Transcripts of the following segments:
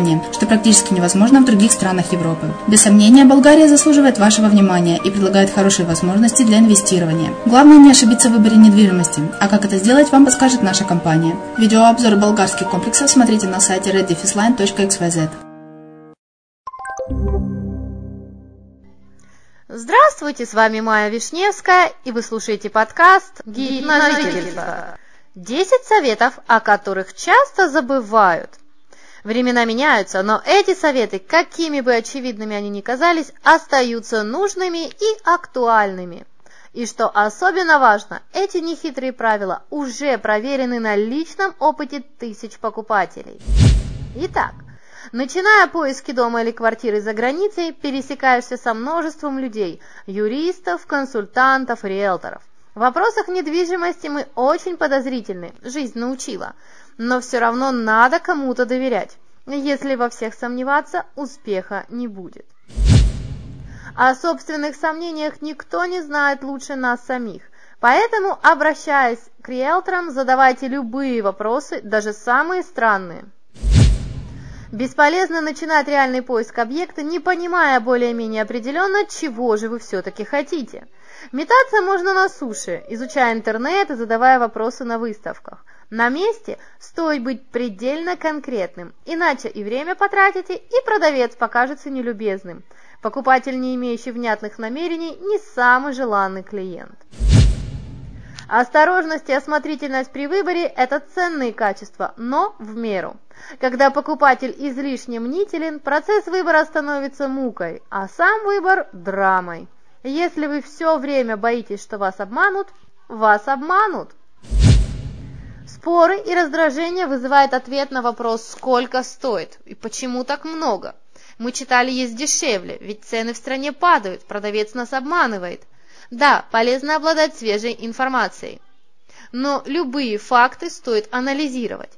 стране, что практически невозможно в других странах Европы. Без сомнения, Болгария заслуживает вашего внимания и предлагает хорошие возможности для инвестирования. Главное не ошибиться в выборе недвижимости, а как это сделать, вам подскажет наша компания. Видеообзор болгарских комплексов смотрите на сайте reddefisline.xyz. Здравствуйте, с вами Майя Вишневская, и вы слушаете подкаст «Гид на жительство». 10 советов, о которых часто забывают. Времена меняются, но эти советы, какими бы очевидными они ни казались, остаются нужными и актуальными. И что особенно важно, эти нехитрые правила уже проверены на личном опыте тысяч покупателей. Итак, начиная поиски дома или квартиры за границей, пересекаешься со множеством людей – юристов, консультантов, риэлторов. В вопросах недвижимости мы очень подозрительны, жизнь научила – но все равно надо кому-то доверять. Если во всех сомневаться, успеха не будет. О собственных сомнениях никто не знает лучше нас самих. Поэтому, обращаясь к риэлторам, задавайте любые вопросы, даже самые странные. Бесполезно начинать реальный поиск объекта, не понимая более-менее определенно, чего же вы все-таки хотите. Метаться можно на суше, изучая интернет и задавая вопросы на выставках. На месте стоит быть предельно конкретным, иначе и время потратите, и продавец покажется нелюбезным. Покупатель, не имеющий внятных намерений, не самый желанный клиент. Осторожность и осмотрительность при выборе – это ценные качества, но в меру. Когда покупатель излишне мнителен, процесс выбора становится мукой, а сам выбор – драмой. Если вы все время боитесь, что вас обманут, вас обманут. Споры и раздражение вызывает ответ на вопрос «Сколько стоит?» и «Почему так много?» Мы читали «Есть дешевле», ведь цены в стране падают, продавец нас обманывает. Да, полезно обладать свежей информацией. Но любые факты стоит анализировать.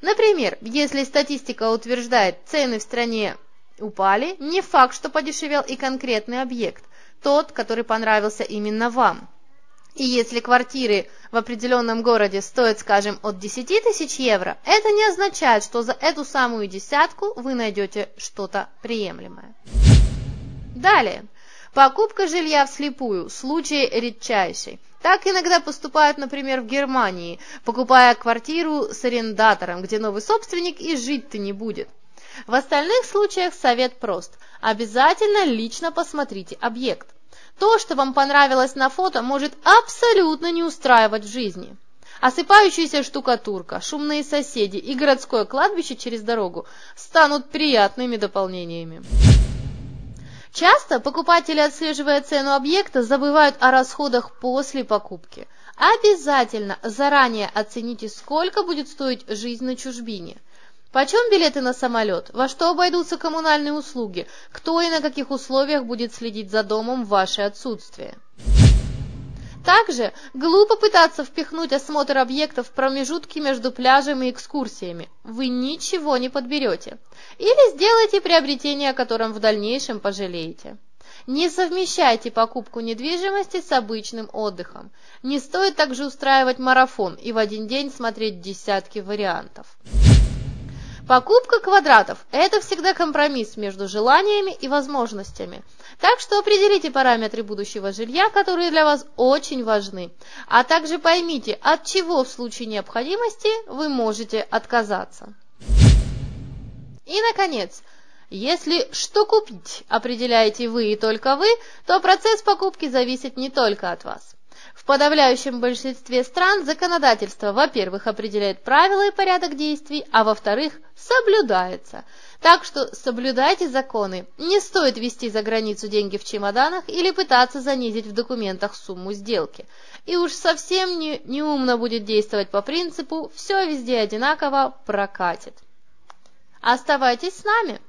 Например, если статистика утверждает, цены в стране упали, не факт, что подешевел и конкретный объект, тот, который понравился именно вам. И если квартиры в определенном городе стоят, скажем, от 10 тысяч евро, это не означает, что за эту самую десятку вы найдете что-то приемлемое. Далее. Покупка жилья вслепую – случай редчайший. Так иногда поступают, например, в Германии, покупая квартиру с арендатором, где новый собственник и жить-то не будет. В остальных случаях совет прост. Обязательно лично посмотрите объект. То, что вам понравилось на фото, может абсолютно не устраивать в жизни. Осыпающаяся штукатурка, шумные соседи и городское кладбище через дорогу станут приятными дополнениями. Часто покупатели, отслеживая цену объекта, забывают о расходах после покупки. Обязательно заранее оцените, сколько будет стоить жизнь на чужбине – Почем билеты на самолет? Во что обойдутся коммунальные услуги? Кто и на каких условиях будет следить за домом в ваше отсутствие? Также глупо пытаться впихнуть осмотр объектов в промежутки между пляжем и экскурсиями. Вы ничего не подберете. Или сделайте приобретение, о котором в дальнейшем пожалеете. Не совмещайте покупку недвижимости с обычным отдыхом. Не стоит также устраивать марафон и в один день смотреть десятки вариантов. Покупка квадратов – это всегда компромисс между желаниями и возможностями. Так что определите параметры будущего жилья, которые для вас очень важны. А также поймите, от чего в случае необходимости вы можете отказаться. И, наконец, если что купить определяете вы и только вы, то процесс покупки зависит не только от вас. В подавляющем большинстве стран законодательство, во-первых, определяет правила и порядок действий, а во-вторых, соблюдается. Так что соблюдайте законы. Не стоит вести за границу деньги в чемоданах или пытаться занизить в документах сумму сделки. И уж совсем не, неумно будет действовать по принципу «все везде одинаково, прокатит». Оставайтесь с нами!